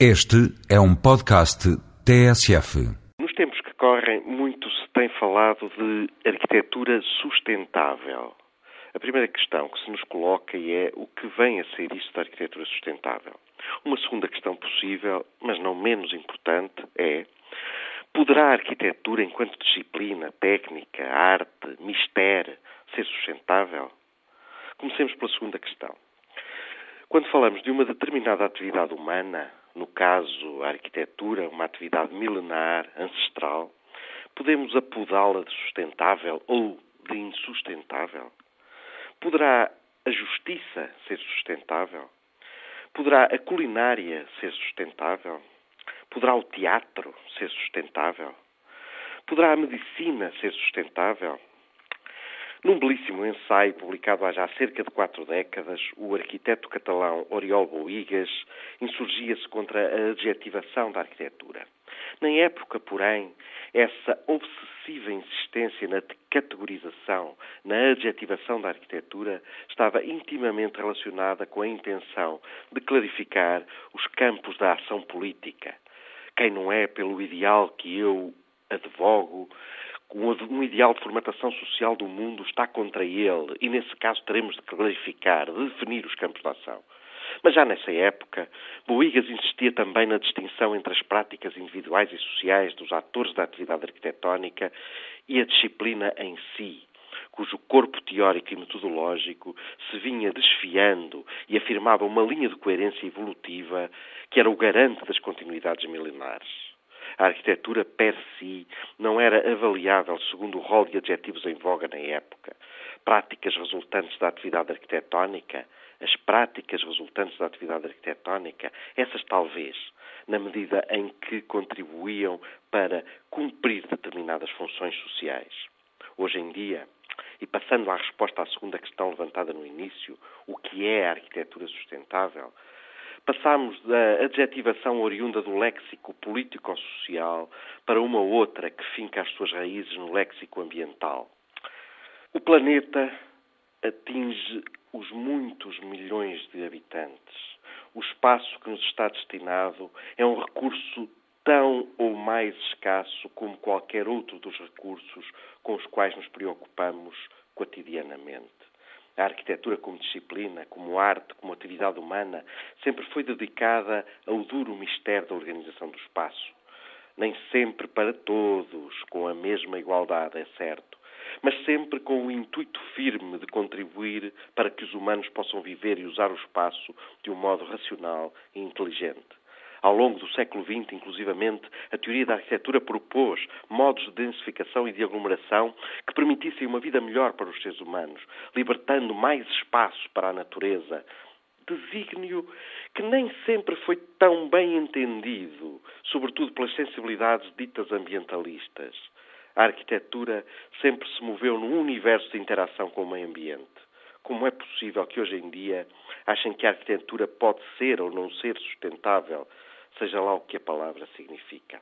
Este é um podcast TSF. Nos tempos que correm, muito se tem falado de arquitetura sustentável. A primeira questão que se nos coloca é o que vem a ser isto da arquitetura sustentável. Uma segunda questão possível, mas não menos importante, é poderá a arquitetura, enquanto disciplina, técnica, arte, mistério, ser sustentável? Comecemos pela segunda questão. Quando falamos de uma determinada atividade humana, no caso a arquitetura, uma atividade milenar, ancestral, podemos apodá-la de sustentável ou de insustentável? Poderá a justiça ser sustentável? Poderá a culinária ser sustentável? Poderá o teatro ser sustentável? Poderá a medicina ser sustentável? Num belíssimo ensaio publicado há já cerca de quatro décadas, o arquiteto catalão Oriol Boigas insurgia-se contra a adjetivação da arquitetura. Na época, porém, essa obsessiva insistência na categorização, na adjetivação da arquitetura, estava intimamente relacionada com a intenção de clarificar os campos da ação política. Quem não é pelo ideal que eu advogo, um ideal de formatação social do mundo está contra ele e, nesse caso, teremos de clarificar, de definir os campos de ação. Mas já nessa época, Boigas insistia também na distinção entre as práticas individuais e sociais dos atores da atividade arquitetónica e a disciplina em si, cujo corpo teórico e metodológico se vinha desfiando e afirmava uma linha de coerência evolutiva que era o garante das continuidades milenares. A arquitetura per si não era avaliável segundo o rol de adjetivos em voga na época. Práticas resultantes da atividade arquitetónica, as práticas resultantes da atividade arquitetónica, essas talvez, na medida em que contribuíam para cumprir determinadas funções sociais. Hoje em dia, e passando à resposta à segunda questão levantada no início, o que é a arquitetura sustentável? Passámos da adjetivação oriunda do léxico político-social para uma outra que finca as suas raízes no léxico ambiental. O planeta atinge os muitos milhões de habitantes. O espaço que nos está destinado é um recurso tão ou mais escasso como qualquer outro dos recursos com os quais nos preocupamos cotidianamente. A arquitetura como disciplina, como arte, como atividade humana, sempre foi dedicada ao duro mistério da organização do espaço. Nem sempre para todos, com a mesma igualdade, é certo, mas sempre com o intuito firme de contribuir para que os humanos possam viver e usar o espaço de um modo racional e inteligente. Ao longo do século XX, inclusivamente, a teoria da arquitetura propôs modos de densificação e de aglomeração que permitissem uma vida melhor para os seres humanos, libertando mais espaço para a natureza. Desígnio que nem sempre foi tão bem entendido, sobretudo pelas sensibilidades ditas ambientalistas. A arquitetura sempre se moveu num universo de interação com o meio ambiente. Como é possível que hoje em dia achem que a arquitetura pode ser ou não ser sustentável seja lá o que a palavra significa.